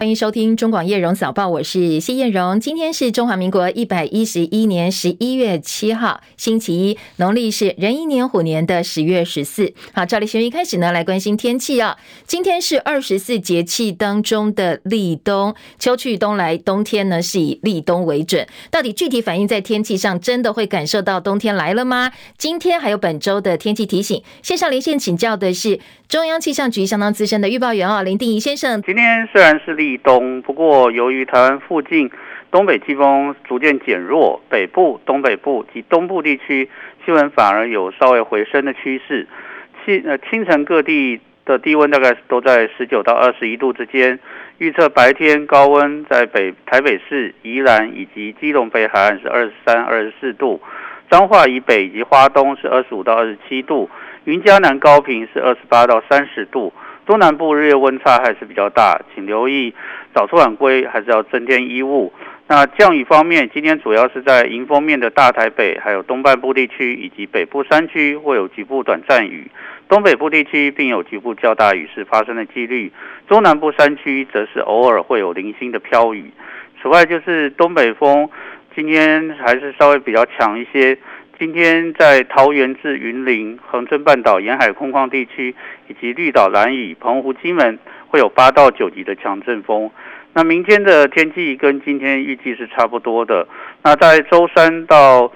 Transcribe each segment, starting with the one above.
欢迎收听中广叶荣早报，我是谢艳荣。今天是中华民国一百一十一年十一月七号，星期一，农历是壬寅年虎年的十月十四。好，照例先一开始呢，来关心天气啊。今天是二十四节气当中的立冬，秋去冬来，冬天呢是以立冬为准。到底具体反映在天气上，真的会感受到冬天来了吗？今天还有本周的天气提醒，线上连线请教的是中央气象局相当资深的预报员哦，林定仪先生。今天虽然是立立冬，不过由于台湾附近东北季风逐渐减弱，北部、东北部及东部地区气温反而有稍微回升的趋势。清呃清晨各地的低温大概都在十九到二十一度之间。预测白天高温在北台北市、宜兰以及基隆北海岸是二十三、二十四度，彰化以北以及花东是二十五到二十七度，云嘉南高屏是二十八到三十度。中南部日夜温差还是比较大，请留意早出晚归，还是要增添衣物。那降雨方面，今天主要是在迎风面的大台北，还有东半部地区以及北部山区会有局部短暂雨，东北部地区并有局部较大雨势发生的几率。中南部山区则是偶尔会有零星的飘雨。此外，就是东北风今天还是稍微比较强一些。今天在桃园至云林、恒春半岛沿海空旷地区，以及绿岛、兰屿、澎湖、金门，会有八到九级的强阵风。那明天的天气跟今天预计是差不多的。那在周三到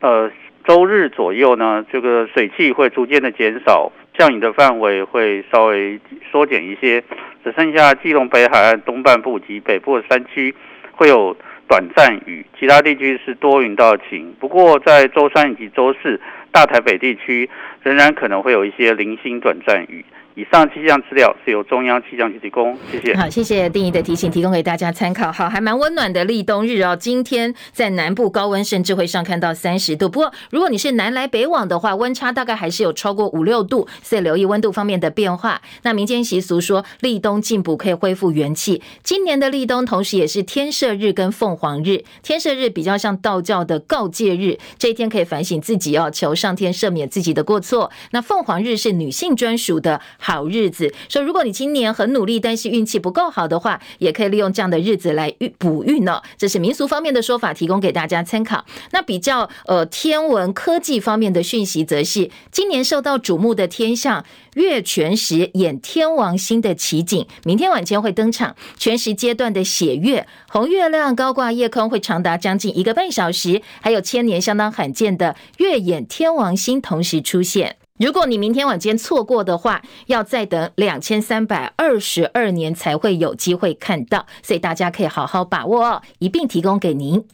呃周日左右呢，这个水汽会逐渐的减少，降雨的范围会稍微缩减一些，只剩下基隆北海岸东半部及北部的山区会有。短暂雨，其他地区是多云到晴。不过在周三以及周四，大台北地区仍然可能会有一些零星短暂雨。以上气象资料是由中央气象局提供，谢谢。好，谢谢定仪的提醒，提供给大家参考。好，还蛮温暖的立冬日哦。今天在南部高温甚至会上看到三十度，不过如果你是南来北往的话，温差大概还是有超过五六度，所以留意温度方面的变化。那民间习俗说立冬进补可以恢复元气，今年的立冬同时也是天赦日跟凤凰日。天赦日比较像道教的告诫日，这一天可以反省自己哦，求上天赦免自己的过错。那凤凰日是女性专属的。好日子，说如果你今年很努力，但是运气不够好的话，也可以利用这样的日子来运补运呢。这是民俗方面的说法，提供给大家参考。那比较呃天文科技方面的讯息，则是今年受到瞩目的天象月全食演天王星的奇景，明天晚间会登场。全食阶段的血月，红月亮高挂夜空，会长达将近一个半小时，还有千年相当罕见的月掩天王星同时出现。如果你明天晚间错过的话，要再等两千三百二十二年才会有机会看到，所以大家可以好好把握哦，一并提供给您。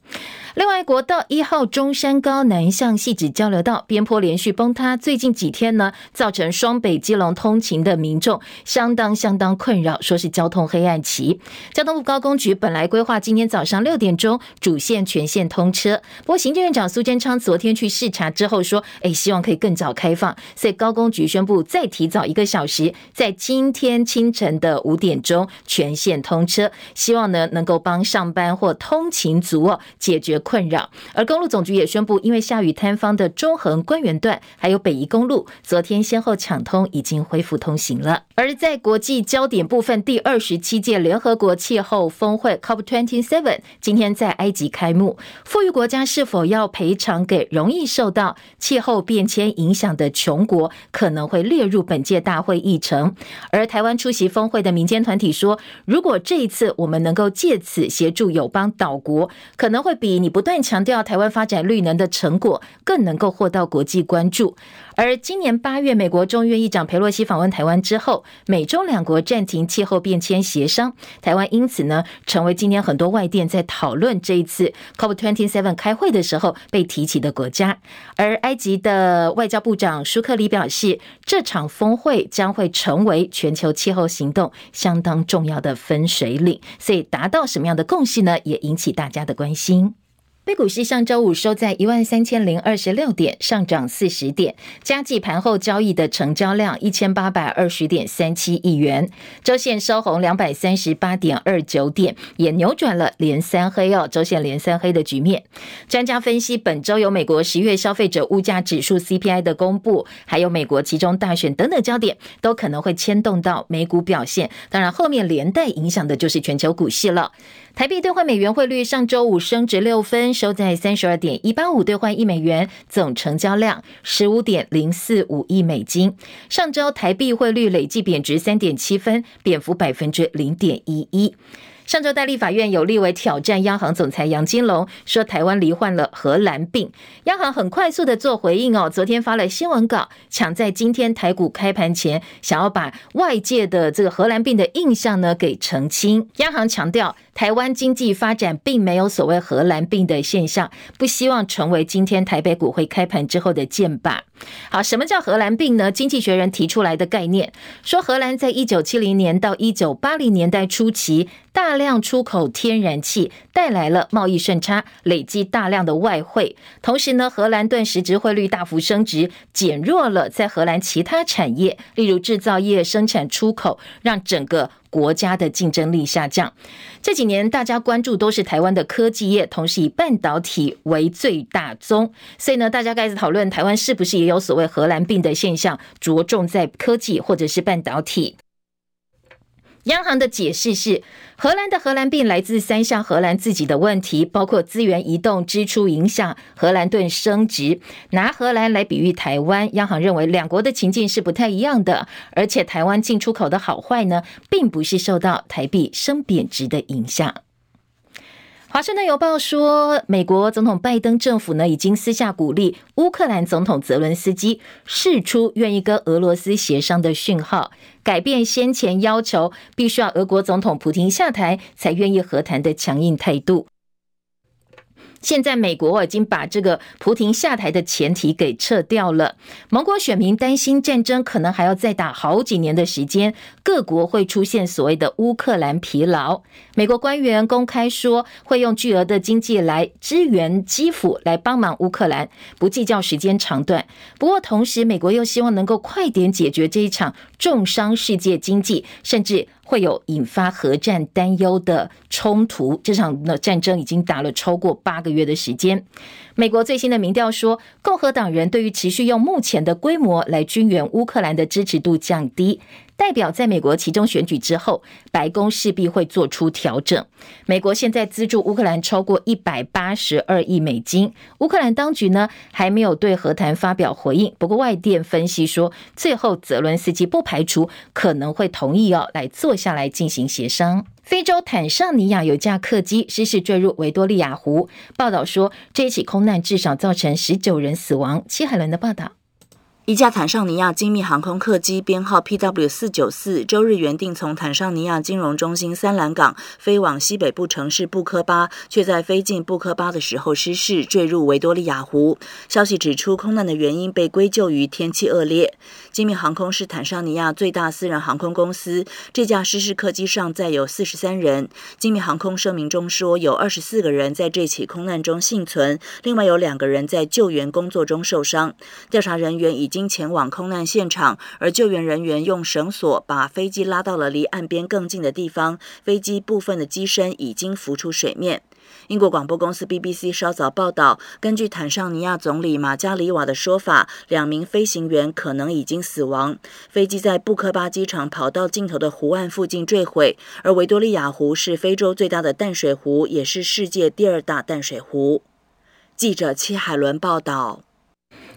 另外，国道一号中山高南向汐止交流道边坡连续崩塌，最近几天呢，造成双北基隆通勤的民众相当相当困扰，说是交通黑暗期。交通部高工局本来规划今天早上六点钟主线全线通车，不过行政院长苏贞昌昨天去视察之后说，哎，希望可以更早开放，所以高工局宣布再提早一个小时，在今天清晨的五点钟全线通车，希望呢能够帮上班或通勤族哦解决。困扰，而公路总局也宣布，因为下雨坍方的中横关原段还有北宜公路，昨天先后抢通，已经恢复通行了。而在国际焦点部分，第二十七届联合国气候峰会 COP27 今天在埃及开幕，富裕国家是否要赔偿给容易受到气候变迁影响的穷国，可能会列入本届大会议程。而台湾出席峰会的民间团体说，如果这一次我们能够借此协助友邦岛国，可能会比你。不断强调台湾发展绿能的成果，更能够获到国际关注。而今年八月，美国众议院议长佩洛西访问台湾之后，美中两国暂停气候变迁协商，台湾因此呢，成为今年很多外电在讨论这一次 COP27 开会的时候被提起的国家。而埃及的外交部长舒克里表示，这场峰会将会成为全球气候行动相当重要的分水岭，所以达到什么样的共识呢？也引起大家的关心。美股市上周五收在一万三千零二十六点，上涨四十点。加计盘后交易的成交量一千八百二十点三七亿元，周线收红两百三十八点二九点，也扭转了连三黑哦，周线连三黑的局面。专家分析，本周有美国十月消费者物价指数 CPI 的公布，还有美国期中大选等等焦点，都可能会牵动到美股表现。当然，后面连带影响的就是全球股市了。台币兑换美元汇率上周五升值六分，收在三十二点一八五兑换一美元，总成交量十五点零四五亿美金。上周台币汇率累计贬值三点七分，贬幅百分之零点一一。上周，大利法院有立委挑战央行总裁杨金龙，说台湾罹患了荷兰病。央行很快速的做回应哦，昨天发了新闻稿，抢在今天台股开盘前，想要把外界的这个荷兰病的印象呢给澄清。央行强调，台湾经济发展并没有所谓荷兰病的现象，不希望成为今天台北股会开盘之后的箭靶。好，什么叫荷兰病呢？经济学人提出来的概念，说荷兰在一九七零年到一九八零年代初期，大量出口天然气，带来了贸易顺差，累积大量的外汇。同时呢，荷兰顿时值汇率大幅升值，减弱了在荷兰其他产业，例如制造业、生产出口，让整个国家的竞争力下降。这几年大家关注都是台湾的科技业，同时以半导体为最大宗，所以呢，大家开始讨论台湾是不是也有所谓荷兰病的现象，着重在科技或者是半导体。央行的解释是，荷兰的荷兰病来自三项荷兰自己的问题，包括资源移动、支出影响、荷兰盾升值。拿荷兰来比喻台湾，央行认为两国的情境是不太一样的，而且台湾进出口的好坏呢，并不是受到台币升贬值的影响。华盛顿邮报说，美国总统拜登政府呢，已经私下鼓励乌克兰总统泽伦斯基释出愿意跟俄罗斯协商的讯号，改变先前要求必须要俄国总统普京下台才愿意和谈的强硬态度。现在美国已经把这个普丁下台的前提给撤掉了。盟国选民担心战争可能还要再打好几年的时间，各国会出现所谓的乌克兰疲劳。美国官员公开说会用巨额的经济来支援基辅，来帮忙乌克兰，不计较时间长短。不过同时，美国又希望能够快点解决这一场重伤世界经济，甚至。会有引发核战担忧的冲突，这场战争已经打了超过八个月的时间。美国最新的民调说，共和党人对于持续用目前的规模来军援乌克兰的支持度降低。代表在美国其中选举之后，白宫势必会做出调整。美国现在资助乌克兰超过一百八十二亿美金，乌克兰当局呢还没有对和谈发表回应。不过外电分析说，最后泽伦斯基不排除可能会同意哦，来坐下来进行协商。非洲坦尚尼亚有架客机失事坠入维多利亚湖，报道说这一起空难至少造成十九人死亡。戚海伦的报道。一架坦桑尼亚精密航空客机编号 PW 四九四，周日原定从坦桑尼亚金融中心三兰港飞往西北部城市布科巴，却在飞进布科巴的时候失事，坠入维多利亚湖。消息指出，空难的原因被归咎于天气恶劣。精密航空是坦桑尼亚最大私人航空公司，这架失事客机上载有四十三人。精密航空声明中说，有二十四个人在这起空难中幸存，另外有两个人在救援工作中受伤。调查人员已经前往空难现场，而救援人员用绳索把飞机拉到了离岸边更近的地方。飞机部分的机身已经浮出水面。英国广播公司 BBC 稍早报道，根据坦桑尼亚总理马加里瓦的说法，两名飞行员可能已经死亡。飞机在布科巴机场跑道尽头的湖岸附近坠毁，而维多利亚湖是非洲最大的淡水湖，也是世界第二大淡水湖。记者戚海伦报道。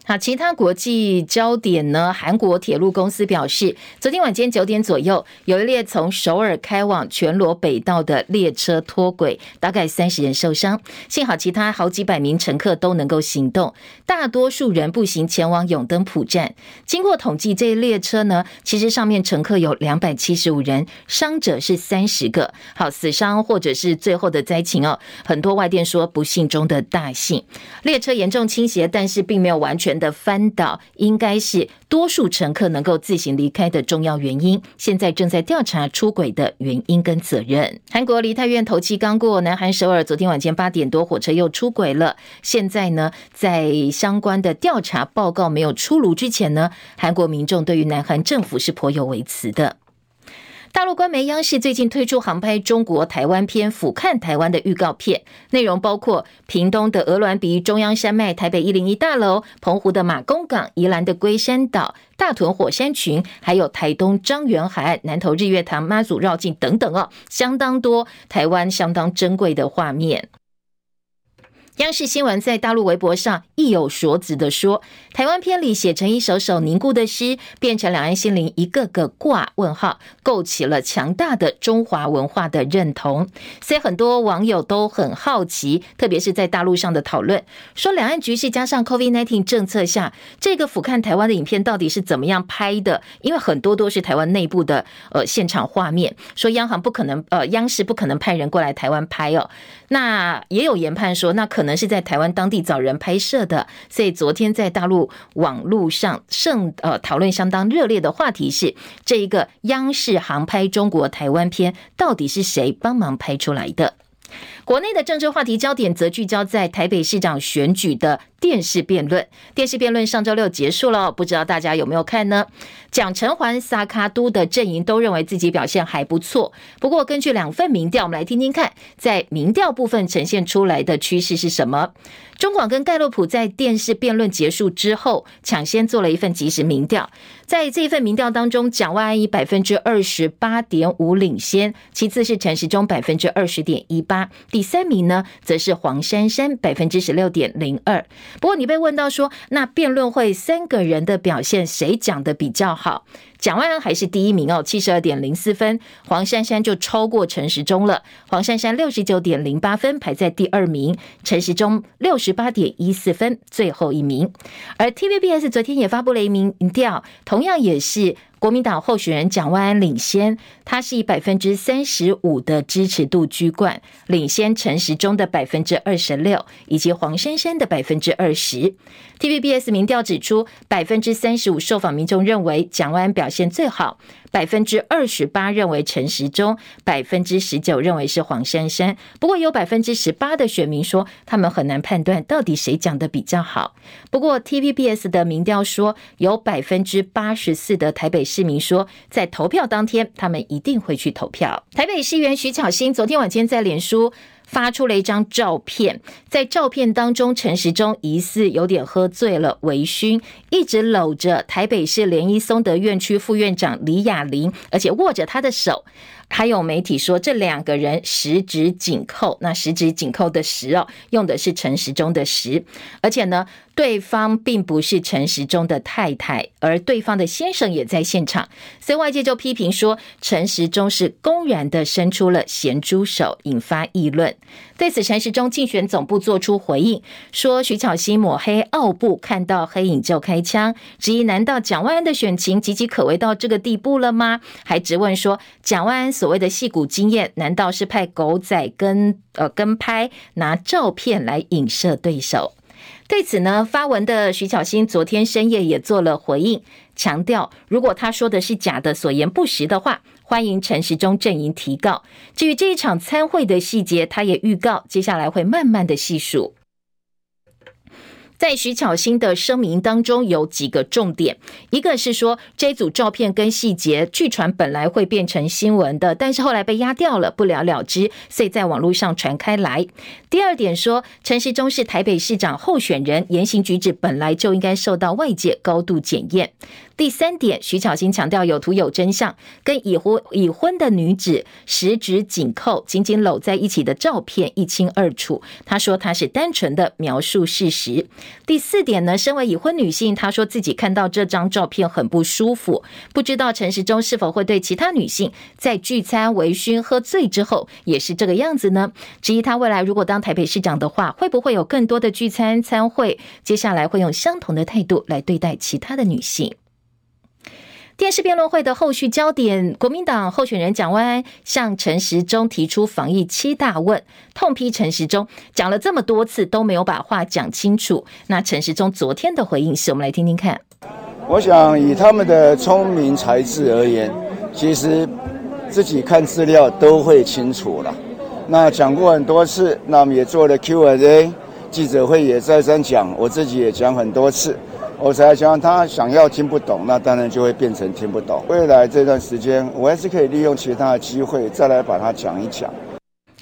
好，其他国际焦点呢？韩国铁路公司表示，昨天晚间九点左右，有一列从首尔开往全罗北道的列车脱轨，大概三十人受伤。幸好其他好几百名乘客都能够行动，大多数人步行前往永登浦站。经过统计，这一列车呢，其实上面乘客有两百七十五人，伤者是三十个。好，死伤或者是最后的灾情哦，很多外电说不幸中的大幸。列车严重倾斜，但是并没有完全。的翻倒，应该是多数乘客能够自行离开的重要原因。现在正在调查出轨的原因跟责任。韩国梨泰院头七刚过，南韩首尔昨天晚间八点多火车又出轨了。现在呢，在相关的调查报告没有出炉之前呢，韩国民众对于南韩政府是颇有微词的。大陆官媒央视最近推出航拍中国台湾篇《俯瞰台湾》的预告片，内容包括屏东的鹅銮鼻中央山脉、台北一零一大楼、澎湖的马公港、宜兰的龟山岛、大屯火山群，还有台东樟原海岸、南投日月潭、妈祖绕境等等哦，相当多台湾相当珍贵的画面。央视新闻在大陆微博上意有所指的说，台湾片里写成一首首凝固的诗，变成两岸心灵一个个挂问号，构起了强大的中华文化的认同。所以很多网友都很好奇，特别是在大陆上的讨论，说两岸局势加上 COVID-19 政策下，这个俯瞰台湾的影片到底是怎么样拍的？因为很多都是台湾内部的呃现场画面，说央行不可能呃央视不可能派人过来台湾拍哦。那也有研判说，那可能是在台湾当地找人拍摄的。所以昨天在大陆网络上盛呃讨论相当热烈的话题是，这一个央视航拍中国台湾片到底是谁帮忙拍出来的？国内的政治话题焦点则聚焦在台北市长选举的电视辩论。电视辩论上周六结束了，不知道大家有没有看呢？蒋承环、萨卡都的阵营都认为自己表现还不错。不过，根据两份民调，我们来听听看，在民调部分呈现出来的趋势是什么？中广跟盖洛普在电视辩论结束之后，抢先做了一份即时民调。在这一份民调当中，蒋万安以百分之二十八点五领先，其次是陈时中百分之二十点一八，第三名呢则是黄珊珊百分之十六点零二。不过你被问到说，那辩论会三个人的表现谁讲的比较好？蒋万安还是第一名哦，七十二点零四分，黄珊珊就超过陈时中了。黄珊珊六十九点零八分排在第二名，陈时中六十八点一四分最后一名。而 TVBS 昨天也发布了一民调，同样也是。国民党候选人蒋万安领先，他是以百分之三十五的支持度居冠，领先陈时中的百分之二十六，以及黄珊珊的百分之二十。TVBS 民调指出，百分之三十五受访民众认为蒋万安表现最好。百分之二十八认为陈时中，百分之十九认为是黄珊珊。不过有百分之十八的选民说，他们很难判断到底谁讲的比较好。不过 TVBS 的民调说，有百分之八十四的台北市民说，在投票当天，他们一定会去投票。台北市议员徐巧芯昨天晚间在脸书。发出了一张照片，在照片当中，陈时中疑似有点喝醉了，微醺，一直搂着台北市联医松德院区副院长李雅玲，而且握着她的手。还有媒体说，这两个人十指紧扣，那十指紧扣的十哦，用的是陈时中的十，而且呢，对方并不是陈时中的太太，而对方的先生也在现场，所以外界就批评说，陈时中是公然的伸出了咸猪手，引发议论。对此，陈时中竞选总部做出回应，说徐巧芯抹黑奥布，看到黑影就开枪，质疑难道蒋万安的选情岌岌可危到这个地步了吗？还质问说，蒋万安所谓的戏骨经验，难道是派狗仔跟呃跟拍拿照片来影射对手？对此呢，发文的徐巧芯昨天深夜也做了回应，强调如果他说的是假的、所言不实的话。欢迎陈时中阵营提告。至于这一场参会的细节，他也预告接下来会慢慢的细数。在徐巧芯的声明当中有几个重点，一个是说这组照片跟细节，据传本来会变成新闻的，但是后来被压掉了，不了了之，所以在网络上传开来。第二点说，陈时中是台北市长候选人，言行举止本来就应该受到外界高度检验。第三点，徐巧芯强调有图有真相，跟已婚已婚的女子十指紧扣、紧紧搂在一起的照片一清二楚。他说他是单纯的描述事实。第四点呢，身为已婚女性，她说自己看到这张照片很不舒服，不知道陈时中是否会对其他女性在聚餐、微醺、喝醉之后也是这个样子呢？质疑他未来如果当台北市长的话，会不会有更多的聚餐、餐会？接下来会用相同的态度来对待其他的女性。电视辩论会的后续焦点，国民党候选人蒋万安向陈时中提出防疫七大问，痛批陈时中讲了这么多次都没有把话讲清楚。那陈时中昨天的回应是，我们来听听看。我想以他们的聪明才智而言，其实自己看资料都会清楚了。那讲过很多次，那我们也做了 Q&A，记者会也再三讲，我自己也讲很多次。我才想他想要听不懂，那当然就会变成听不懂。未来这段时间，我还是可以利用其他的机会再来把它讲一讲。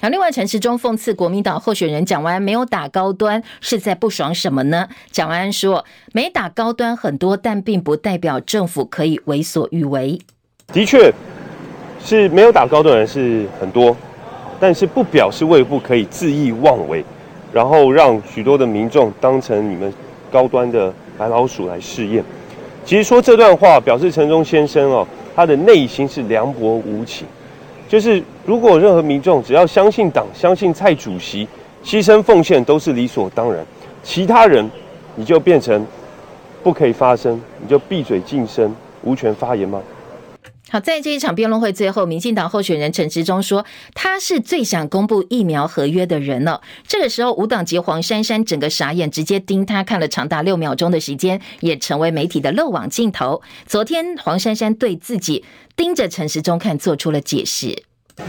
好，另外陈时中讽刺国民党候选人蒋万安没有打高端，是在不爽什么呢？蒋万安说，没打高端很多，但并不代表政府可以为所欲为。的确，是没有打高端的人是很多，但是不表示卫部可以恣意妄为，然后让许多的民众当成你们高端的。白老鼠来试验，其实说这段话表示陈忠先生哦，他的内心是凉薄无情。就是如果任何民众只要相信党、相信蔡主席，牺牲奉献都是理所当然，其他人你就变成不可以发声，你就闭嘴噤声，无权发言吗？好，在这一场辩论会最后，民进党候选人陈时中说，他是最想公布疫苗合约的人了。这个时候，无党籍黄珊珊整个傻眼，直接盯他看了长达六秒钟的时间，也成为媒体的漏网镜头。昨天，黄珊珊对自己盯着陈时中看做出了解释。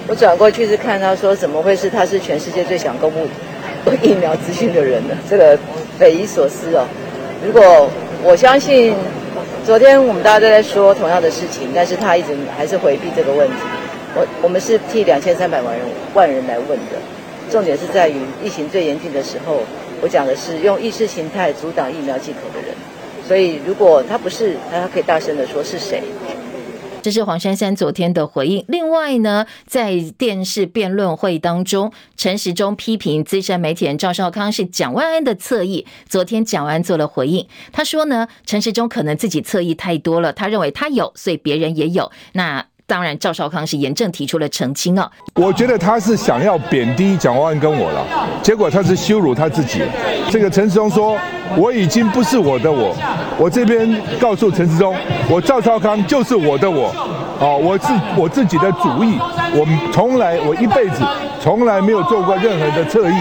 我转过去是看到说，怎么会是他是全世界最想公布疫苗资讯的人呢？这个匪夷所思哦。如果我相信。昨天我们大家都在说同样的事情，但是他一直还是回避这个问题。我我们是替两千三百万人万人来问的，重点是在于疫情最严峻的时候，我讲的是用意识形态阻挡疫苗进口的人。所以如果他不是，那他可以大声的说是谁。这是黄珊珊昨天的回应。另外呢，在电视辩论会当中，陈时中批评资深媒体人赵少康是蒋万安的侧翼。昨天蒋万安做了回应，他说呢，陈时中可能自己侧翼太多了，他认为他有，所以别人也有。那。当然，赵少康是严正提出了澄清啊。我觉得他是想要贬低蒋万安跟我了，结果他是羞辱他自己。这个陈世忠说，我已经不是我的我，我这边告诉陈世忠，我赵少康就是我的我，哦，我是我自己的主意，我从来我一辈子从来没有做过任何的侧翼，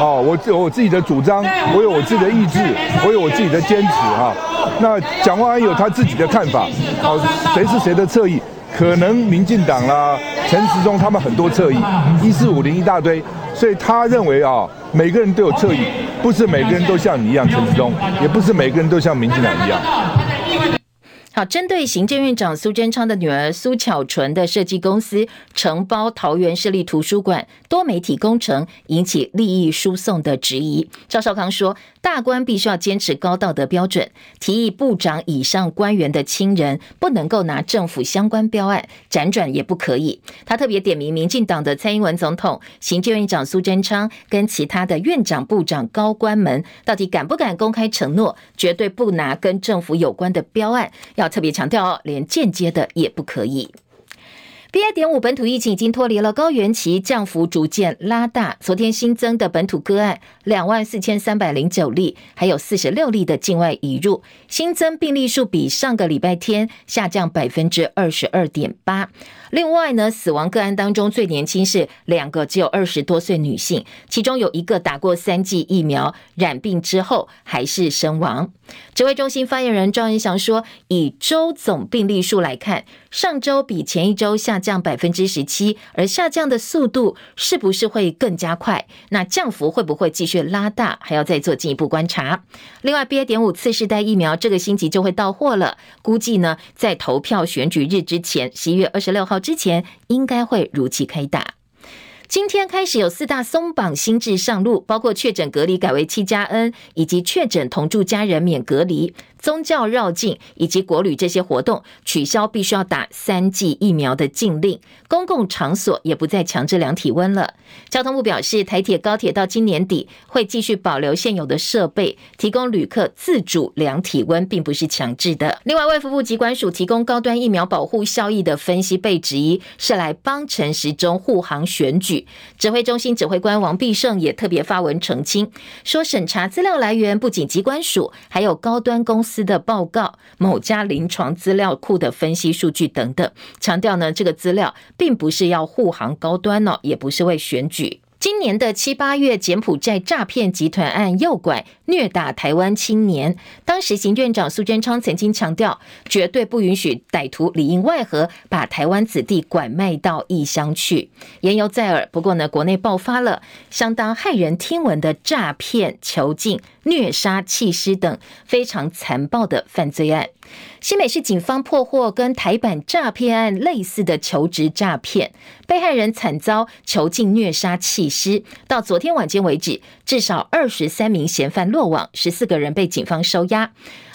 哦，我有我自己的主张，我有我自己的意志，我有我自己的坚持哈。那蒋万安有他自己的看法，哦，谁是谁的侧翼？可能民进党啦，陈时中他们很多侧翼，一四五零一大堆，所以他认为啊，每个人都有侧翼，不是每个人都像你一样陈时中，也不是每个人都像民进党一样。针对行政院长苏贞昌的女儿苏巧纯的设计公司承包桃园市立图书馆多媒体工程，引起利益输送的质疑，赵少康说，大官必须要坚持高道德标准，提议部长以上官员的亲人不能够拿政府相关标案，辗转也不可以。他特别点名民进党的蔡英文总统、行政院长苏贞昌跟其他的院长、部长高官们，到底敢不敢公开承诺，绝对不拿跟政府有关的标案？要。特别强调哦，连间接的也不可以。BA. 点五本土疫情已经脱离了高原期，降幅逐渐拉大。昨天新增的本土个案两万四千三百零九例，还有四十六例的境外移入。新增病例数比上个礼拜天下降百分之二十二点八。另外呢，死亡个案当中最年轻是两个，只有二十多岁女性，其中有一个打过三剂疫苗，染病之后还是身亡。指挥中心发言人赵仁祥说，以周总病例数来看，上周比前一周下降百分之十七，而下降的速度是不是会更加快？那降幅会不会继续拉大？还要再做进一步观察。另外，BA. 点五次世代疫苗这个星期就会到货了，估计呢，在投票选举日之前，十一月二十六号。之前应该会如期开打。今天开始有四大松绑新制上路，包括确诊隔离改为七加 N，以及确诊同住家人免隔离。宗教绕境以及国旅这些活动取消必须要打三剂疫苗的禁令，公共场所也不再强制量体温了。交通部表示，台铁、高铁到今年底会继续保留现有的设备，提供旅客自主量体温，并不是强制的。另外，卫福部疾管署提供高端疫苗保护效益的分析被质疑是来帮陈时中护航选举。指挥中心指挥官王必胜也特别发文澄清，说审查资料来源不仅疾管署，还有高端公。司的报告、某家临床资料库的分析数据等等，强调呢，这个资料并不是要护航高端哦，也不是为选举。今年的七八月，柬埔寨诈骗集团案诱拐虐打台湾青年，当时行院长苏贞昌曾经强调，绝对不允许歹徒里应外合，把台湾子弟拐卖到异乡去。言犹在耳，不过呢，国内爆发了相当骇人听闻的诈骗、囚禁、虐杀、弃尸等非常残暴的犯罪案。新北市警方破获跟台版诈骗案类似的求职诈骗，被害人惨遭囚禁、虐杀、弃到昨天晚间为止，至少二十三名嫌犯落网，十四个人被警方收押。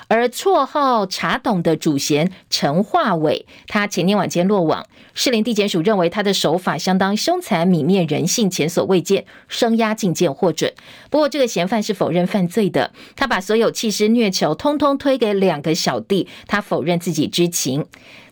而绰号“茶董”的主嫌陈化伟，他前天晚间落网。士林地检署认为他的手法相当凶残、泯灭人性、前所未见，声押禁见获准。不过，这个嫌犯是否认犯罪的，他把所有弃尸虐囚通通推给两个小弟，他否认自己知情。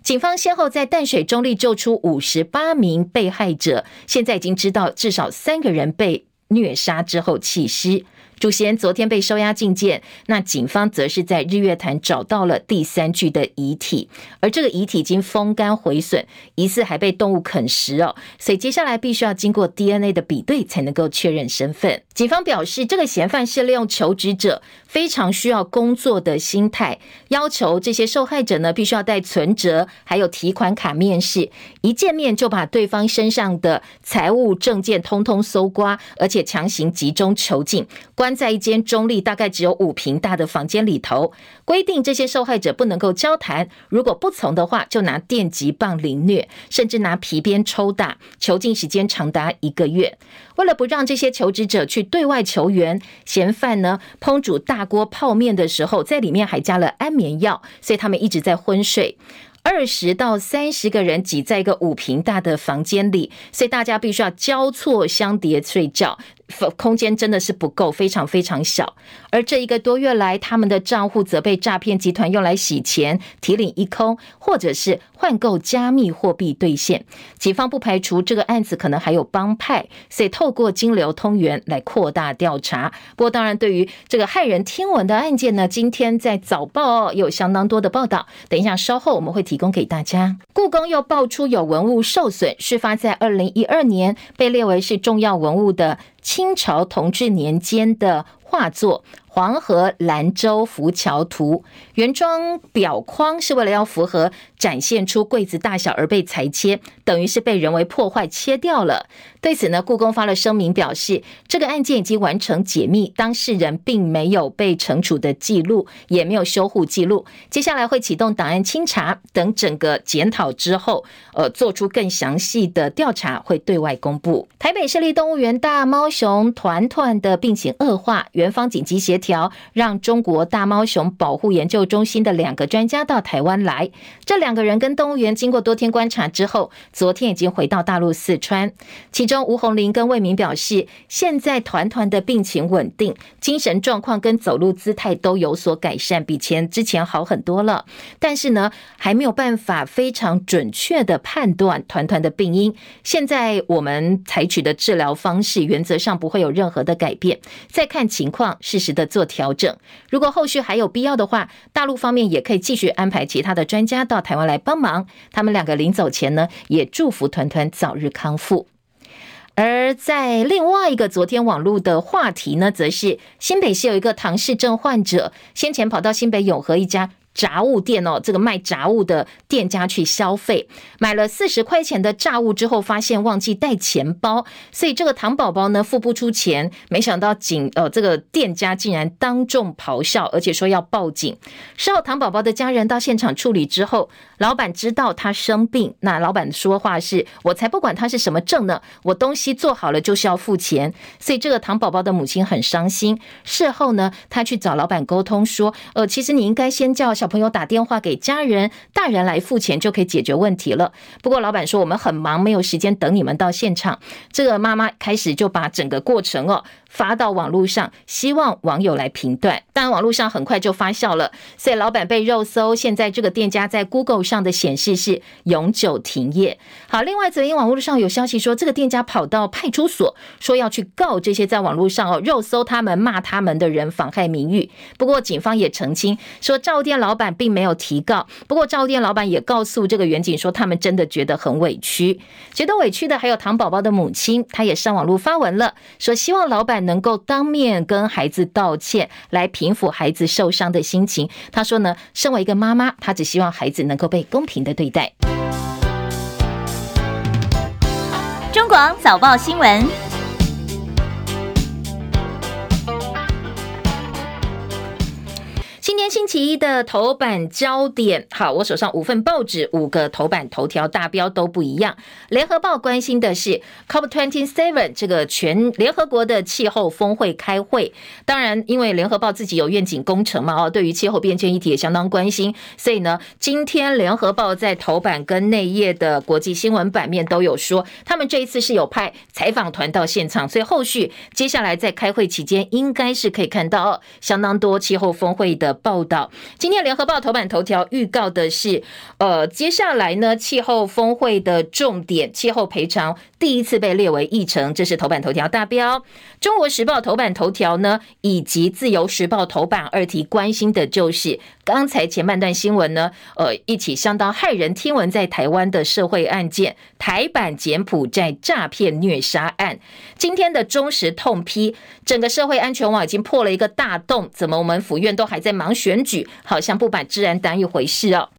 警方先后在淡水、中立救出五十八名被害者，现在已经知道至少三个人被虐杀之后弃尸。主嫌昨天被收押禁见，那警方则是在日月潭找到了第三具的遗体，而这个遗体已经风干毁损，疑似还被动物啃食哦，所以接下来必须要经过 DNA 的比对才能够确认身份。警方表示，这个嫌犯是利用求职者非常需要工作的心态，要求这些受害者呢必须要带存折还有提款卡面试，一见面就把对方身上的财务证件通通搜刮，而且强行集中囚禁关。在一间中立大概只有五平大的房间里头，规定这些受害者不能够交谈，如果不从的话，就拿电击棒凌虐，甚至拿皮鞭抽打，囚禁时间长达一个月。为了不让这些求职者去对外求援，嫌犯呢烹煮大锅泡面的时候，在里面还加了安眠药，所以他们一直在昏睡。二十到三十个人挤在一个五平大的房间里，所以大家必须要交错相叠睡觉。空间真的是不够，非常非常小。而这一个多月来，他们的账户则被诈骗集团用来洗钱、提领一空，或者是换购加密货币兑现。警方不排除这个案子可能还有帮派，所以透过金流通源来扩大调查。不过，当然对于这个骇人听闻的案件呢，今天在早报有相当多的报道。等一下稍后我们会提供给大家。故宫又爆出有文物受损，事发在二零一二年，被列为是重要文物的。清朝同治年间的画作。黄河兰州浮桥图原装表框是为了要符合展现出柜子大小而被裁切，等于是被人为破坏切掉了。对此呢，故宫发了声明表示，这个案件已经完成解密，当事人并没有被惩处的记录，也没有修护记录。接下来会启动档案清查，等整个检讨之后，呃，做出更详细的调查，会对外公布。台北市立动物园大猫熊团团的病情恶化，园方紧急协。调让中国大猫熊保护研究中心的两个专家到台湾来，这两个人跟动物园经过多天观察之后，昨天已经回到大陆四川。其中吴红林跟魏明表示，现在团团的病情稳定，精神状况跟走路姿态都有所改善，比前之前好很多了。但是呢，还没有办法非常准确的判断团团的病因。现在我们采取的治疗方式原则上不会有任何的改变，再看情况，适时的。做调整，如果后续还有必要的话，大陆方面也可以继续安排其他的专家到台湾来帮忙。他们两个临走前呢，也祝福团团早日康复。而在另外一个昨天网络的话题呢，则是新北市有一个唐氏症患者，先前跑到新北永和一家。杂物店哦，这个卖杂物的店家去消费，买了四十块钱的炸物之后，发现忘记带钱包，所以这个唐宝宝呢付不出钱，没想到警呃这个店家竟然当众咆哮，而且说要报警。事后唐宝宝的家人到现场处理之后，老板知道他生病，那老板说话是：我才不管他是什么症呢，我东西做好了就是要付钱。所以这个唐宝宝的母亲很伤心。事后呢，他去找老板沟通说，呃，其实你应该先叫。小朋友打电话给家人，大人来付钱就可以解决问题了。不过老板说我们很忙，没有时间等你们到现场。这个妈妈开始就把整个过程哦发到网络上，希望网友来评断。但网络上很快就发酵了，所以老板被肉搜。现在这个店家在 Google 上的显示是永久停业。好，另外昨天网络上有消息说，这个店家跑到派出所说要去告这些在网络上哦肉搜他们、骂他们的人妨害名誉。不过警方也澄清说，照店老板并没有提告。不过照店老板也告诉这个员警说，他们真的觉得很委屈，觉得委屈的还有唐宝宝的母亲，她也上网络发文了，说希望老板能够当面跟孩子道歉，来平复孩子受伤的心情。他说呢，身为一个妈妈，他只希望孩子能够被公平的对待。中广早报新闻。今天星期一的头版焦点，好，我手上五份报纸，五个头版头条大标都不一样。联合报关心的是 COP27 这个全联合国的气候峰会开会，当然，因为联合报自己有愿景工程嘛，哦，对于气候变迁议题也相当关心，所以呢，今天联合报在头版跟内页的国际新闻版面都有说，他们这一次是有派采访团到现场，所以后续接下来在开会期间，应该是可以看到，相当多气候峰会的。报报道，今天联合报头版头条预告的是，呃，接下来呢，气候峰会的重点，气候赔偿第一次被列为议程，这是头版头条大标。中国时报头版头条呢，以及自由时报头版二题关心的就是刚才前半段新闻呢，呃，一起相当骇人听闻在台湾的社会案件，台版柬埔寨诈骗虐杀案。今天的中时痛批，整个社会安全网已经破了一个大洞，怎么我们府院都还在忙选举，好像不把治安当一回事哦。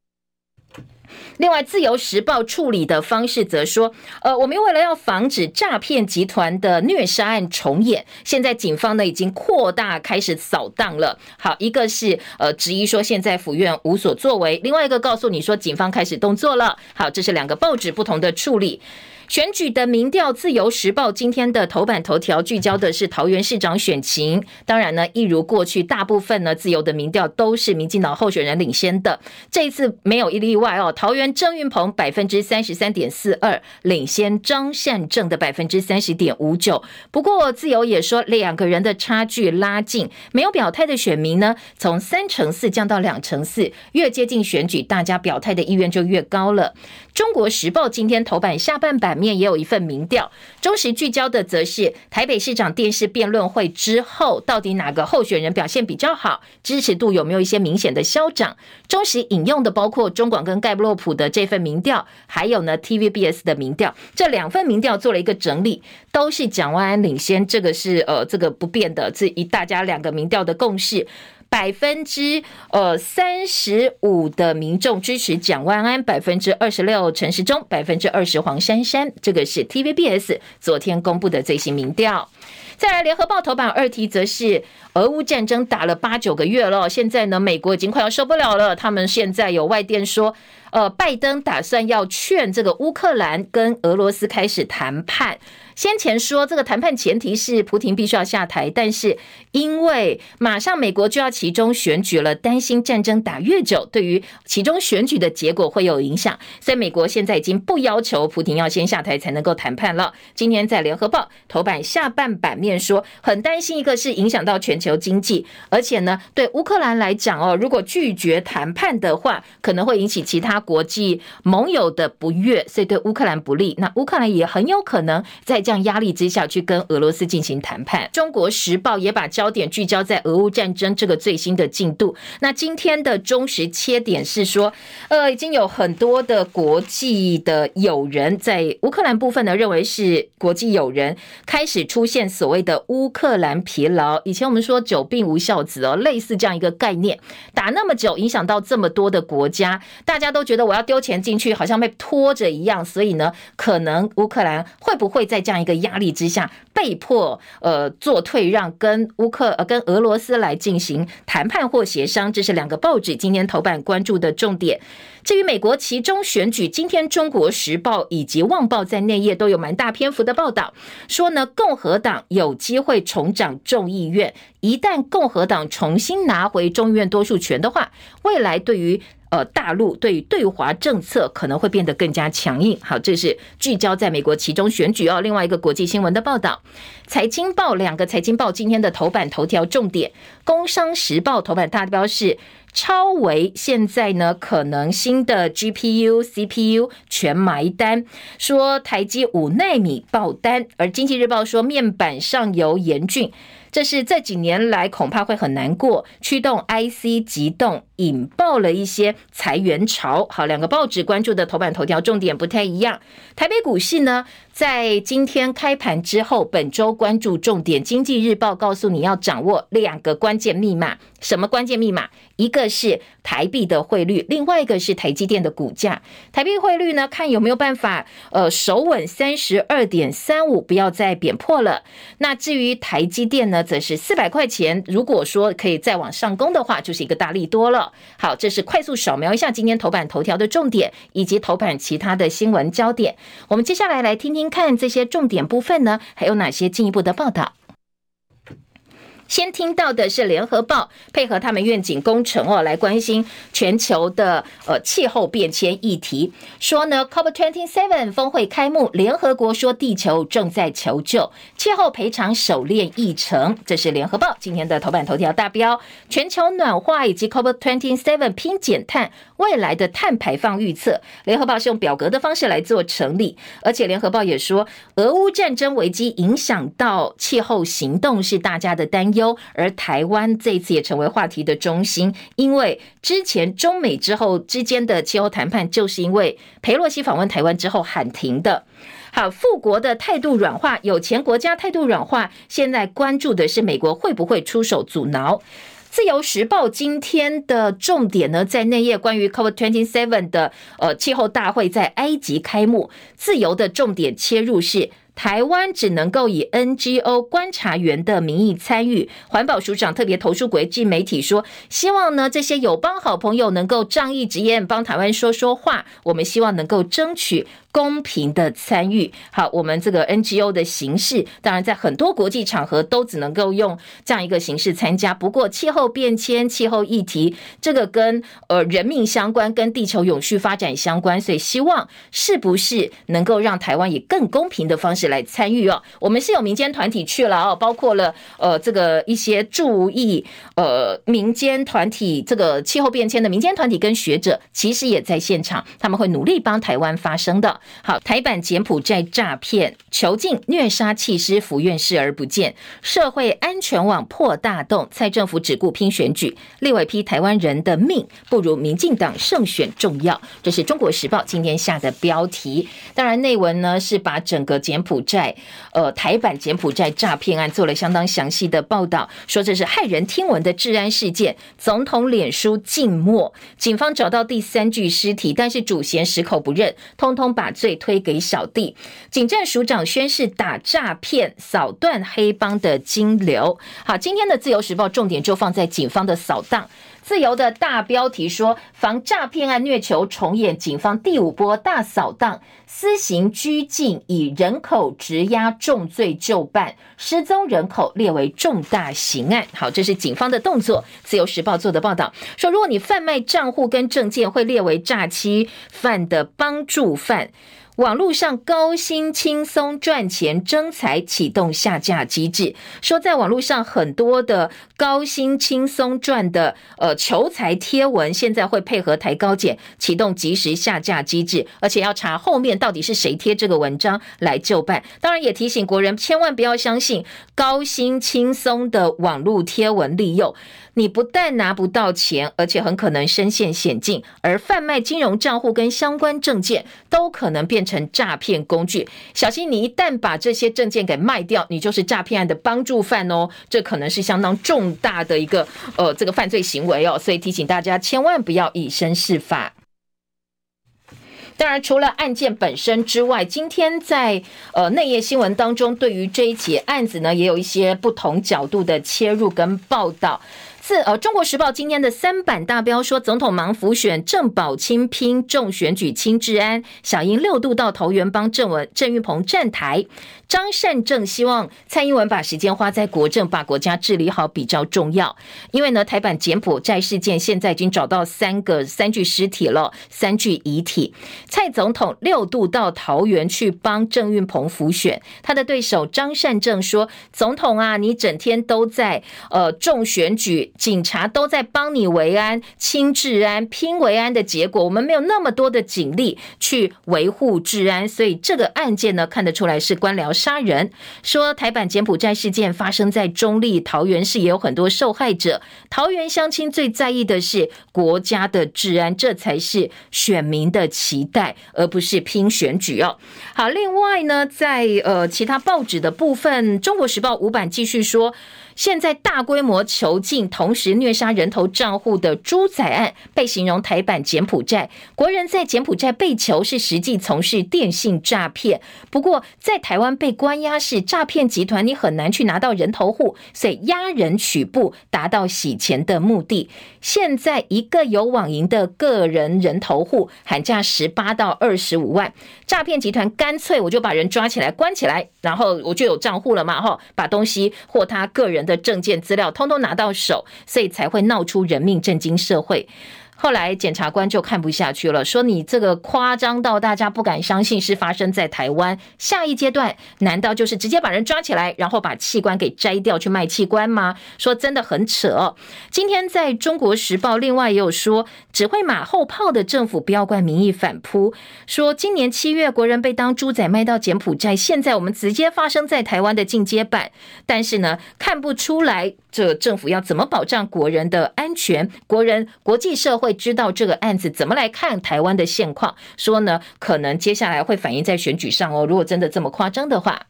另外，《自由时报》处理的方式则说，呃，我们为了要防止诈骗集团的虐杀案重演，现在警方呢已经扩大开始扫荡了。好，一个是呃质疑说现在府院无所作为，另外一个告诉你说警方开始动作了。好，这是两个报纸不同的处理。选举的民调，《自由时报》今天的头版头条聚焦的是桃园市长选情。当然呢，一如过去，大部分呢自由的民调都是民进党候选人领先的。这一次没有一例外哦，桃园郑运鹏百分之三十三点四二，领先张善政的百分之三十点五九。不过自由也说，两个人的差距拉近，没有表态的选民呢，从三成四降到两成四。越接近选举，大家表态的意愿就越高了。中国时报今天头版下半版面也有一份民调，中时聚焦的则是台北市长电视辩论会之后，到底哪个候选人表现比较好，支持度有没有一些明显的消长？中时引用的包括中广跟盖布洛普的这份民调，还有呢 TVBS 的民调，这两份民调做了一个整理，都是蒋万安领先，这个是呃这个不变的，这一大家两个民调的共识。百分之呃三十五的民众支持蒋万安，百分之二十六陈时中，百分之二十黄珊珊。这个是 TVBS 昨天公布的最新民调。再来，联合报头版二题则是俄乌战争打了八九个月了，现在呢，美国已经快要受不了了。他们现在有外电说，呃，拜登打算要劝这个乌克兰跟俄罗斯开始谈判。先前说这个谈判前提是普廷必须要下台，但是因为马上美国就要期中选举了，担心战争打越久，对于期中选举的结果会有影响，所以美国现在已经不要求普廷要先下台才能够谈判了。今天在联合报头版下半版面说，很担心一个是影响到全球经济，而且呢，对乌克兰来讲哦，如果拒绝谈判的话，可能会引起其他国际盟友的不悦，所以对乌克兰不利。那乌克兰也很有可能在这样压力之下去跟俄罗斯进行谈判。中国时报也把焦点聚焦在俄乌战争这个最新的进度。那今天的中时切点是说，呃，已经有很多的国际的友人在乌克兰部分呢，认为是国际友人开始出现所谓的乌克兰疲劳。以前我们说久病无孝子哦，类似这样一个概念，打那么久，影响到这么多的国家，大家都觉觉得我要丢钱进去，好像被拖着一样。所以呢，可能乌克兰会不会在这样一个压力之下，被迫呃做退让，跟乌克呃跟俄罗斯来进行谈判或协商，这是两个报纸今天头版关注的重点。至于美国其中选举，今天《中国时报》以及《旺报》在内页都有蛮大篇幅的报道，说呢，共和党有机会重掌众议院，一旦共和党重新拿回众议院多数权的话，未来对于呃大陆对于对华政策可能会变得更加强硬。好，这是聚焦在美国其中选举哦。另外一个国际新闻的报道，财经报两个财经报今天的头版头条重点，工商时报头版大标是。超微现在呢，可能新的 GPU、CPU 全埋单，说台积五奈米爆单，而经济日报说面板上游严峻。这是这几年来恐怕会很难过，驱动 IC 急冻，引爆了一些裁员潮。好，两个报纸关注的头版头条重点不太一样。台北股市呢，在今天开盘之后，本周关注重点，经济日报告诉你要掌握两个关键密码。什么关键密码？一个是台币的汇率，另外一个是台积电的股价。台币汇率呢，看有没有办法呃守稳三十二点三五，不要再贬破了。那至于台积电呢，则是四百块钱，如果说可以再往上攻的话，就是一个大利多了。好，这是快速扫描一下今天头版头条的重点，以及头版其他的新闻焦点。我们接下来来听听看这些重点部分呢，还有哪些进一步的报道。先听到的是联合报配合他们愿景工程哦，来关心全球的呃气候变迁议题。说呢，COP27 峰会开幕，联合国说地球正在求救，气候赔偿手链议程。这是联合报今天的头版头条大标。全球暖化以及 COP27 拼减碳，未来的碳排放预测，联合报是用表格的方式来做整理。而且联合报也说，俄乌战争危机影响到气候行动是大家的担忧。而台湾这次也成为话题的中心，因为之前中美之后之间的气候谈判，就是因为裴洛西访问台湾之后喊停的。好，富国的态度软化，有钱国家态度软化，现在关注的是美国会不会出手阻挠。自由时报今天的重点呢，在内页关于 COP27 的呃气候大会在埃及开幕，自由的重点切入是。台湾只能够以 NGO 观察员的名义参与，环保署长特别投诉国际媒体说，希望呢这些友邦好朋友能够仗义执言，帮台湾说说话。我们希望能够争取。公平的参与，好，我们这个 NGO 的形式，当然在很多国际场合都只能够用这样一个形式参加。不过，气候变迁、气候议题，这个跟呃人命相关，跟地球永续发展相关，所以希望是不是能够让台湾以更公平的方式来参与哦？我们是有民间团体去了哦，包括了呃这个一些注意呃民间团体，这个气候变迁的民间团体跟学者，其实也在现场，他们会努力帮台湾发声的。好，台版柬埔寨诈骗囚禁虐杀弃尸府院视而不见，社会安全网破大洞。蔡政府只顾拼选举，立委批台湾人的命不如民进党胜选重要。这是中国时报今天下的标题。当然，内文呢是把整个柬埔寨呃台版柬埔寨诈骗案做了相当详细的报道，说这是骇人听闻的治安事件。总统脸书静默，警方找到第三具尸体，但是主嫌矢口不认，通通把。罪推给小弟，警政署长宣誓打诈骗，扫断黑帮的金流。好，今天的自由时报重点就放在警方的扫荡。自由的大标题说，防诈骗案虐囚重演，警方第五波大扫荡，私刑拘禁，以人口质押重罪就办，失踪人口列为重大刑案。好，这是警方的动作。自由时报做的报道说，如果你贩卖账户跟证件，会列为诈欺犯的帮助犯。网络上高薪轻松赚钱征才启动下架机制，说在网络上很多的高薪轻松赚的呃求财贴文，现在会配合台高检启动即时下架机制，而且要查后面到底是谁贴这个文章来就办。当然也提醒国人千万不要相信高薪轻松的网络贴文利用。你不但拿不到钱，而且很可能身陷险境，而贩卖金融账户跟相关证件都可能变成诈骗工具。小心，你一旦把这些证件给卖掉，你就是诈骗案的帮助犯哦。这可能是相当重大的一个呃这个犯罪行为哦。所以提醒大家，千万不要以身试法。当然，除了案件本身之外，今天在呃内页新闻当中，对于这一起案子呢，也有一些不同角度的切入跟报道。四呃，《中国时报》今天的三版大标说，总统忙辅选，郑宝清拼重选举轻治安，小英六度到桃园帮郑文郑运鹏站台。张善政希望蔡英文把时间花在国政，把国家治理好比较重要。因为呢，台版柬埔寨事件现在已经找到三个三具尸体了，三具遗体。蔡总统六度到桃园去帮郑运鹏辅选，他的对手张善政说：“总统啊，你整天都在呃重选举，警察都在帮你维安、清治安、拼维安的结果，我们没有那么多的警力去维护治安，所以这个案件呢，看得出来是官僚。”杀人，说台版柬埔寨事件发生在中立桃园市，也有很多受害者。桃园乡亲最在意的是国家的治安，这才是选民的期待，而不是拼选举哦。好，另外呢，在呃其他报纸的部分，《中国时报》五版继续说。现在大规模囚禁，同时虐杀人头账户的猪仔案，被形容台版柬埔寨。国人在柬埔寨被囚是实际从事电信诈骗，不过在台湾被关押是诈骗集团，你很难去拿到人头户，所以押人取步，达到洗钱的目的。现在一个有网银的个人人头户，喊价十八到二十五万，诈骗集团干脆我就把人抓起来关起来，然后我就有账户了嘛，哈，把东西或他个人的证件资料通通拿到手，所以才会闹出人命，震惊社会。后来检察官就看不下去了，说你这个夸张到大家不敢相信是发生在台湾。下一阶段难道就是直接把人抓起来，然后把器官给摘掉去卖器官吗？说真的很扯。今天在中国时报，另外也有说，只会马后炮的政府不要怪民意反扑。说今年七月国人被当猪仔卖到柬埔寨，现在我们直接发生在台湾的进阶版，但是呢，看不出来这政府要怎么保障国人的安全，国人国际社会。知道这个案子怎么来看台湾的现况，说呢，可能接下来会反映在选举上哦。如果真的这么夸张的话。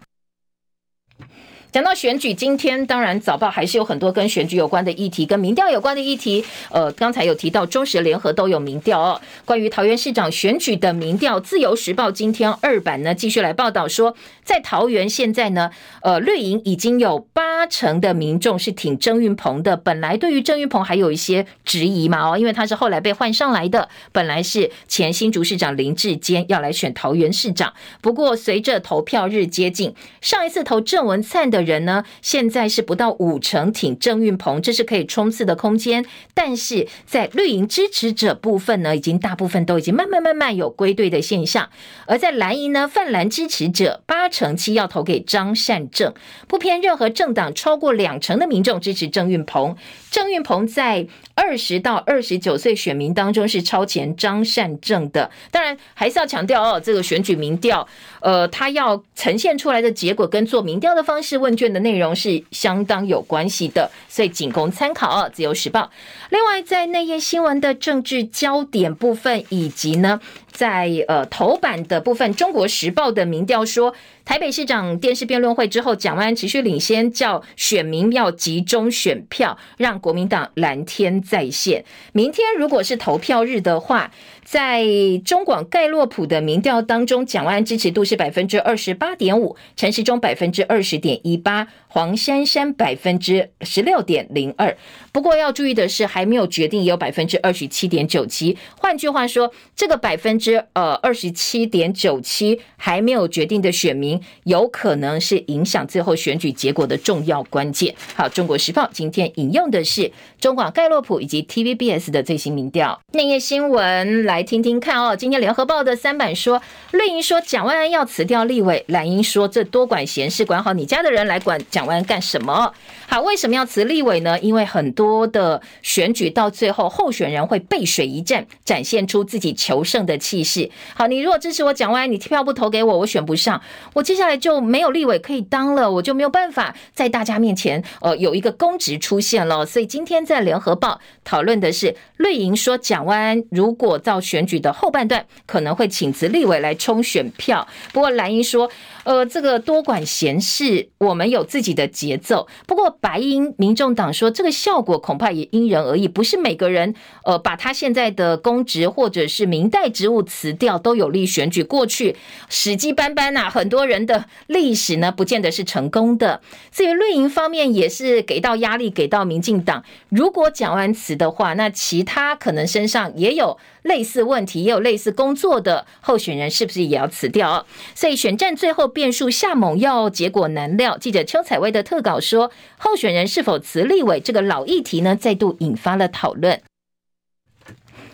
讲到选举，今天当然早报还是有很多跟选举有关的议题，跟民调有关的议题。呃，刚才有提到中时联合都有民调哦，关于桃园市长选举的民调，自由时报今天二版呢继续来报道说，在桃园现在呢，呃，绿营已经有八成的民众是挺郑运鹏的。本来对于郑运鹏还有一些质疑嘛哦，因为他是后来被换上来的，本来是前新竹市长林智坚要来选桃园市长，不过随着投票日接近，上一次投郑文灿的人呢，现在是不到五成挺郑运鹏，这是可以冲刺的空间。但是在绿营支持者部分呢，已经大部分都已经慢慢慢慢有归队的现象。而在蓝营呢，泛蓝支持者八成七要投给张善政，不偏任何政党，超过两成的民众支持郑运鹏。郑运鹏在二十到二十九岁选民当中是超前张善政的。当然还是要强调哦，这个选举民调，呃，他要呈现出来的结果跟做民调的方式问。卷的内容是相当有关系的，所以仅供参考哦。自由时报。另外，在内页新闻的政治焦点部分，以及呢，在呃头版的部分，《中国时报》的民调说，台北市长电视辩论会之后，蒋万安持续领先，叫选民要集中选票，让国民党蓝天再现。明天如果是投票日的话，在中广盖洛普的民调当中，蒋万安支持度是百分之二十八点五，陈时中百分之二十点一八，黄珊珊百分之十六点零二。不过要注意的是，还没有决定，有百分之二十七点九七。换句话说，这个百分之呃二十七点九七还没有决定的选民，有可能是影响最后选举结果的重要关键。好，《中国时报》今天引用的是中广盖洛普以及 TVBS 的最新民调。内页新闻来听听看哦。今天《联合报》的三版说，绿营说蒋万安要辞掉立委，蓝营说这多管闲事，管好你家的人来管蒋万安干什么？好，为什么要辞立委呢？因为很多的选举到最后，候选人会背水一战，展现出自己求胜的气势。好，你如果支持我讲完，你票不投给我，我选不上，我接下来就没有立委可以当了，我就没有办法在大家面前呃有一个公职出现了。所以今天在联合报讨论的是绿营说，蒋万安如果到选举的后半段，可能会请辞立委来冲选票。不过蓝营说，呃，这个多管闲事，我们有自己的节奏。不过白营民众党说，这个效果恐怕也因人而异，不是每个人呃把他现在的公职或者是民代职务辞掉都有利选举。过去史迹斑斑呐，很多人的历史呢，不见得是成功的。至于绿营方面，也是给到压力，给到民进党，如果蒋万辞的话，那其他他可能身上也有类似问题，也有类似工作的候选人，是不是也要辞掉？所以选战最后变数夏某要，结果难料。记者邱采薇的特稿说，候选人是否辞立委这个老议题呢，再度引发了讨论。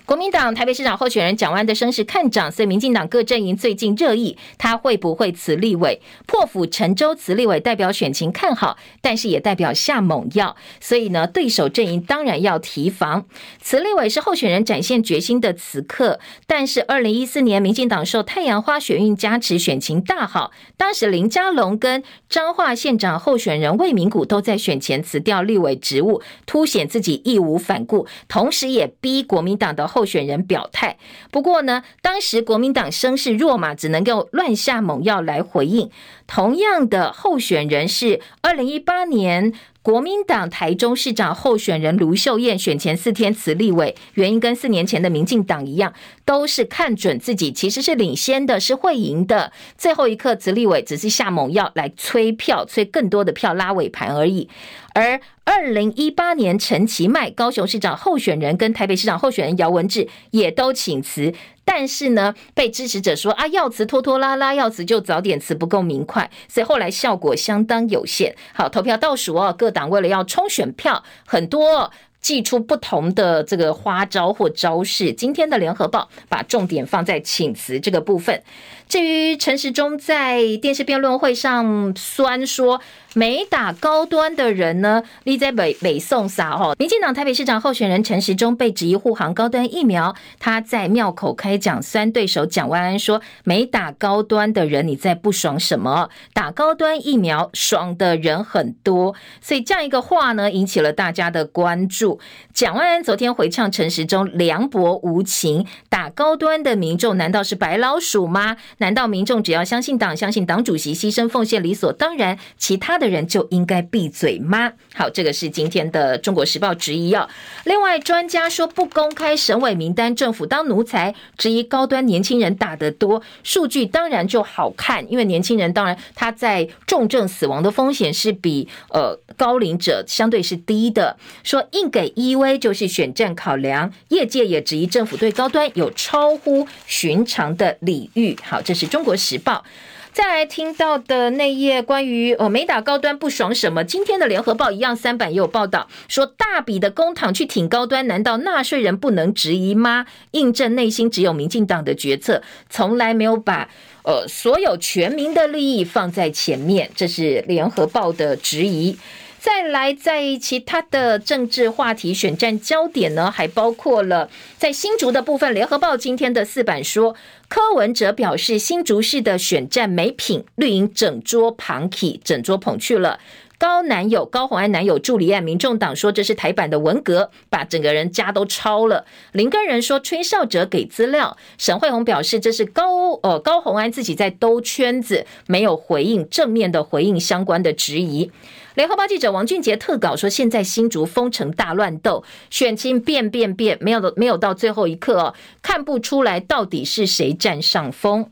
国民党台北市长候选人蒋万的声势看涨，所以民进党各阵营最近热议他会不会辞立委？破釜沉舟辞立委，代表选情看好，但是也代表下猛药。所以呢，对手阵营当然要提防。辞立委是候选人展现决心的此刻，但是二零一四年民进党受太阳花学运加持，选情大好。当时林佳龙跟彰化县长候选人魏明谷都在选前辞掉立委职务，凸显自己义无反顾，同时也逼国民党的候选人表态，不过呢，当时国民党声势弱嘛，只能够乱下猛药来回应。同样的候选人是二零一八年。国民党台中市长候选人卢秀燕选前四天辞立委，原因跟四年前的民进党一样，都是看准自己其实是领先的，是会赢的，最后一刻辞立委只是下猛药来催票，催更多的票拉尾盘而已。而二零一八年陈其迈高雄市长候选人跟台北市长候选人姚文智也都请辞。但是呢，被支持者说啊，要辞拖拖拉拉，要辞就早点辞，不够明快，所以后来效果相当有限。好，投票倒数哦，各党为了要冲选票，很多祭出不同的这个花招或招式。今天的联合报把重点放在请辞这个部分。至于陈时中在电视辩论会上酸说，没打高端的人呢，立在北北宋撒哈。民进党台北市长候选人陈时中被质疑护航高端疫苗，他在庙口开讲酸对手蒋万安说，没打高端的人你在不爽什么？打高端疫苗爽的人很多，所以这样一个话呢，引起了大家的关注。蒋万安昨天回呛陈时中凉薄无情，打高端的民众难道是白老鼠吗？难道民众只要相信党、相信党主席，牺牲奉献理所当然？其他的人就应该闭嘴吗？好，这个是今天的《中国时报》质疑哦。另外，专家说不公开省委名单，政府当奴才，质疑高端年轻人打得多，数据当然就好看，因为年轻人当然他在重症死亡的风险是比呃高龄者相对是低的。说硬给 EV 就是选战考量，业界也质疑政府对高端有超乎寻常的礼遇。好。这是中国时报，再来听到的那页关于呃没打高端不爽什么？今天的联合报一样三版也有报道，说大笔的公帑去挺高端，难道纳税人不能质疑吗？印证内心只有民进党的决策，从来没有把呃所有全民的利益放在前面。这是联合报的质疑。再来，在其他的政治话题选战焦点呢，还包括了在新竹的部分。联合报今天的四版说，柯文哲表示新竹市的选战没品，绿营整桌捧起，整桌捧去了。高男友高虹安男友助理案，民众党说这是台版的文革，把整个人家都抄了。林根人说吹哨者给资料，沈慧虹表示这是高呃高虹安自己在兜圈子，没有回应正面的回应相关的质疑。联合报记者王俊杰特稿说，现在新竹封城大乱斗，选情变变变，没有没有到最后一刻哦，看不出来到底是谁占上风。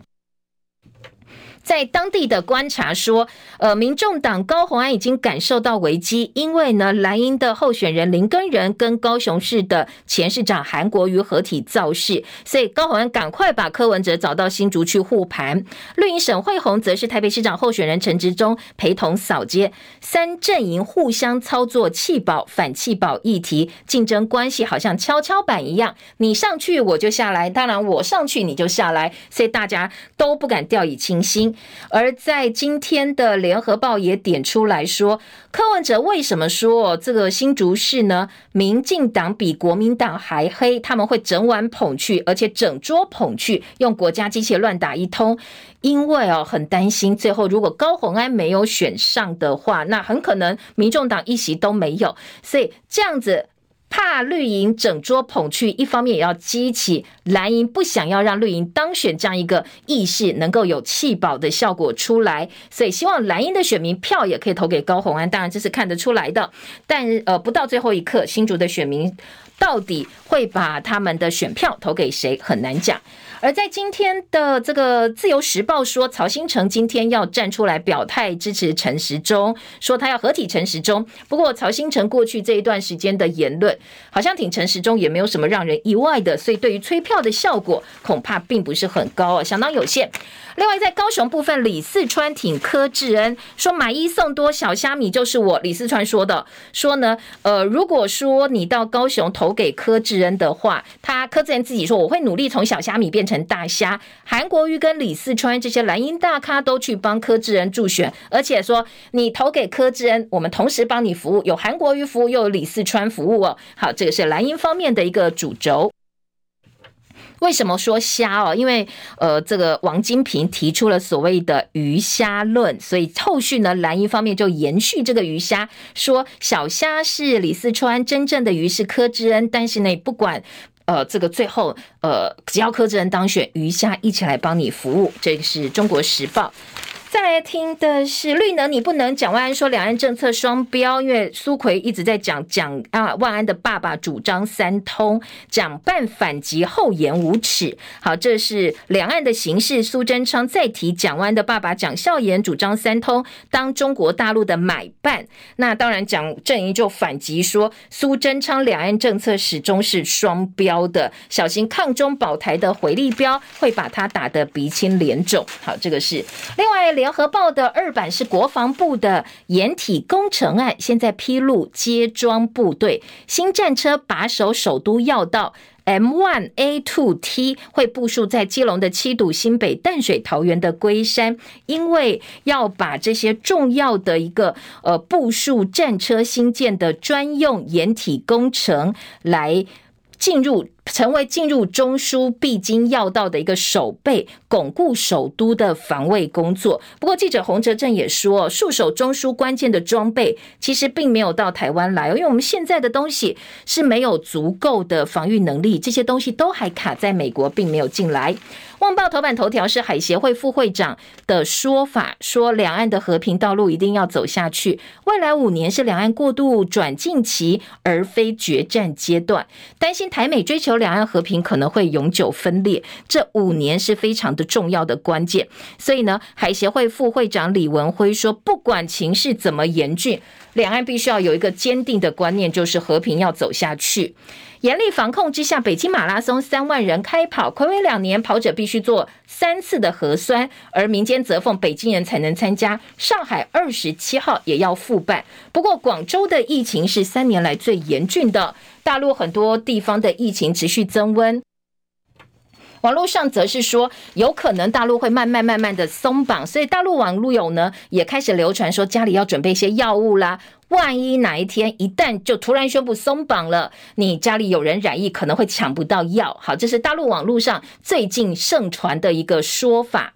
在当地的观察说，呃，民众党高虹安已经感受到危机，因为呢，蓝营的候选人林根仁跟高雄市的前市长韩国瑜合体造势，所以高虹安赶快把柯文哲找到新竹去护盘。绿营沈慧红则是台北市长候选人陈植中陪同扫街，三阵营互相操作弃保反弃保议题，竞争关系好像跷跷板一样，你上去我就下来，当然我上去你就下来，所以大家都不敢掉以轻心。而在今天的联合报也点出来说，柯文哲为什么说这个新竹市呢？民进党比国民党还黑，他们会整晚捧去，而且整桌捧去，用国家机器乱打一通。因为哦，很担心最后如果高虹安没有选上的话，那很可能民众党一席都没有。所以这样子。怕绿营整桌捧去，一方面也要激起蓝营不想要让绿营当选这样一个意识能够有弃保的效果出来，所以希望蓝营的选民票也可以投给高虹安，当然这是看得出来的。但呃，不到最后一刻，新竹的选民到底会把他们的选票投给谁，很难讲。而在今天的这个《自由时报》说，曹兴诚今天要站出来表态支持陈时中，说他要合体陈时中。不过，曹兴诚过去这一段时间的言论，好像挺陈时中也没有什么让人意外的，所以对于催票的效果恐怕并不是很高啊，相当有限。另外，在高雄部分，李四川挺柯志恩，说买一送多小虾米就是我。李四川说的，说呢，呃，如果说你到高雄投给柯志恩的话，他柯志恩自己说，我会努力从小虾米变成大虾。韩国瑜跟李四川这些蓝营大咖都去帮柯志恩助选，而且说你投给柯志恩，我们同时帮你服务，有韩国瑜服务，又有李四川服务哦。好，这个是蓝营方面的一个主轴。为什么说虾哦？因为呃，这个王金平提出了所谓的鱼虾论，所以后续呢，蓝营方面就延续这个鱼虾，说小虾是李四川，真正的鱼是柯志恩。但是呢，不管呃这个最后呃，只要柯志恩当选，鱼虾一起来帮你服务。这个是中国时报。再来听的是绿能，你不能蒋万安说两岸政策双标，因为苏奎一直在讲蒋啊万安的爸爸主张三通，蒋办反击厚颜无耻。好，这是两岸的形势。苏贞昌再提蒋万安的爸爸蒋孝严主张三通，当中国大陆的买办。那当然，蒋阵营就反击说，苏贞昌两岸政策始终是双标的，小心抗中保台的回力镖会把他打得鼻青脸肿。好，这个是另外。联合报的二版是国防部的掩体工程案，现在披露接装部队新战车把守首都要道 M1A2T 会部署在基隆的七堵、新北淡水、桃园的龟山，因为要把这些重要的一个呃部署战车新建的专用掩体工程来进入。成为进入中枢必经要道的一个守备，巩固首都的防卫工作。不过，记者洪哲正也说，戍守中枢关键的装备其实并没有到台湾来，因为我们现在的东西是没有足够的防御能力，这些东西都还卡在美国，并没有进来。旺报头版头条是海协会副会长的说法，说两岸的和平道路一定要走下去，未来五年是两岸过渡转进期，而非决战阶段。担心台美追求。两岸和平可能会永久分裂，这五年是非常的重要的关键。所以呢，海协会副会长李文辉说，不管情势怎么严峻，两岸必须要有一个坚定的观念，就是和平要走下去。严厉防控之下，北京马拉松三万人开跑，睽违两年，跑者必须做三次的核酸，而民间则奉北京人才能参加。上海二十七号也要复办，不过广州的疫情是三年来最严峻的。大陆很多地方的疫情持续增温，网络上则是说有可能大陆会慢慢慢慢的松绑，所以大陆网路友呢也开始流传说家里要准备一些药物啦，万一哪一天一旦就突然宣布松绑了，你家里有人染疫可能会抢不到药。好，这是大陆网络上最近盛传的一个说法。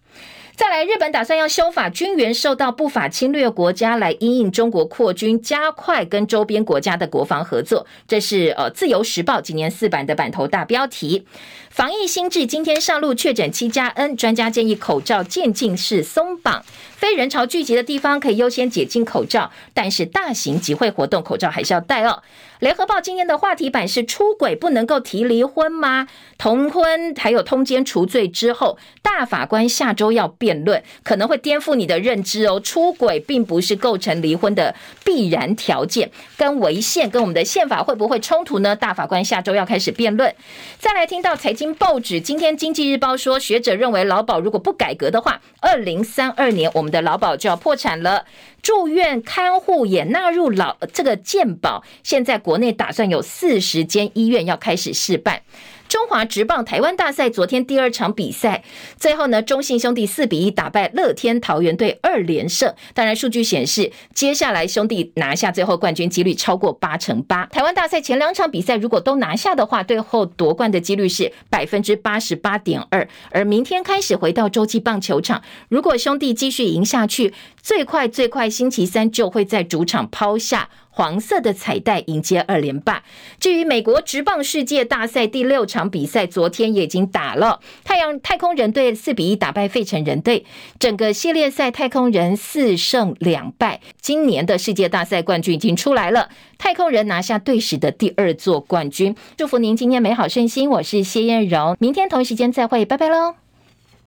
再来，日本打算要修法，军援受到不法侵略国家来因应中国扩军，加快跟周边国家的国防合作。这是呃《自由时报》今年四版的版头大标题。防疫新制今天上路，确诊七加 N，专家建议口罩渐进式松绑，非人潮聚集的地方可以优先解禁口罩，但是大型集会活动口罩还是要戴哦。联合报今天的话题版是出轨不能够提离婚吗？同婚还有通奸除罪之后，大法官下周要辩论，可能会颠覆你的认知哦。出轨并不是构成离婚的必然条件，跟违宪跟我们的宪法会不会冲突呢？大法官下周要开始辩论。再来听到财经报纸，今天经济日报说，学者认为劳保如果不改革的话，二零三二年我们的劳保就要破产了。住院看护也纳入老这个健保，现在国内打算有四十间医院要开始试办。中华职棒台湾大赛昨天第二场比赛，最后呢，中信兄弟四比一打败乐天桃园队二连胜。当然，数据显示，接下来兄弟拿下最后冠军几率超过八成八。台湾大赛前两场比赛如果都拿下的话，最后夺冠的几率是百分之八十八点二。而明天开始回到洲际棒球场，如果兄弟继续赢下去，最快最快星期三就会在主场抛下。黄色的彩带迎接二连霸。至于美国职棒世界大赛第六场比赛，昨天也已经打了。太阳太空人队四比一打败费城人队，整个系列赛太空人四胜两败。今年的世界大赛冠军已经出来了，太空人拿下队史的第二座冠军。祝福您今天美好顺心，我是谢燕荣，明天同一时间再会，拜拜喽。